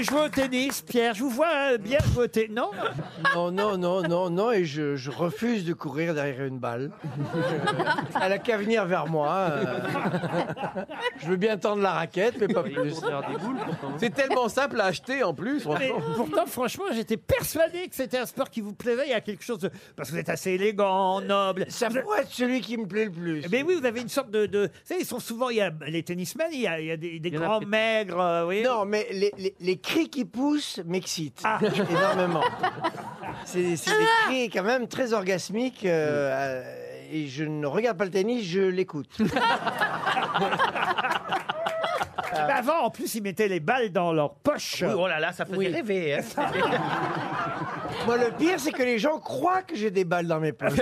vous jouez au tennis, Pierre Je vous vois euh, bien jouer au tennis. Non Non, non, non, non, non, et je, je refuse de courir derrière une balle. Elle a qu'à venir vers moi. euh. Je veux bien tendre la raquette, mais pas plus. C'est tellement simple à acheter en plus. Mais franchement. pourtant, franchement, j'étais persuadé que c'était un sport qui vous plaisait. Il y a quelque chose de... Parce que vous êtes assez élégant, noble. Ça Vous- pourrait être celui qui me plaît le plus. Mais oui, vous avez une sorte de... de... Vous savez, ils sont souvent... Il y a les tennismen, il y a, il y a des, des grands maigres, euh, oui. Non, mais les, les- les cris qui poussent m'excitent Ah. énormément. C'est c'est des cris quand même très orgasmiques. euh, euh, et je ne regarde pas le tennis, je l'écoute. Bah, avant, en plus, ils mettaient les balles dans leur poche. Oui, oh là là, ça faisait Oui. rêver. hein. Moi, le pire, c'est que les gens croient que j'ai des balles dans mes poches.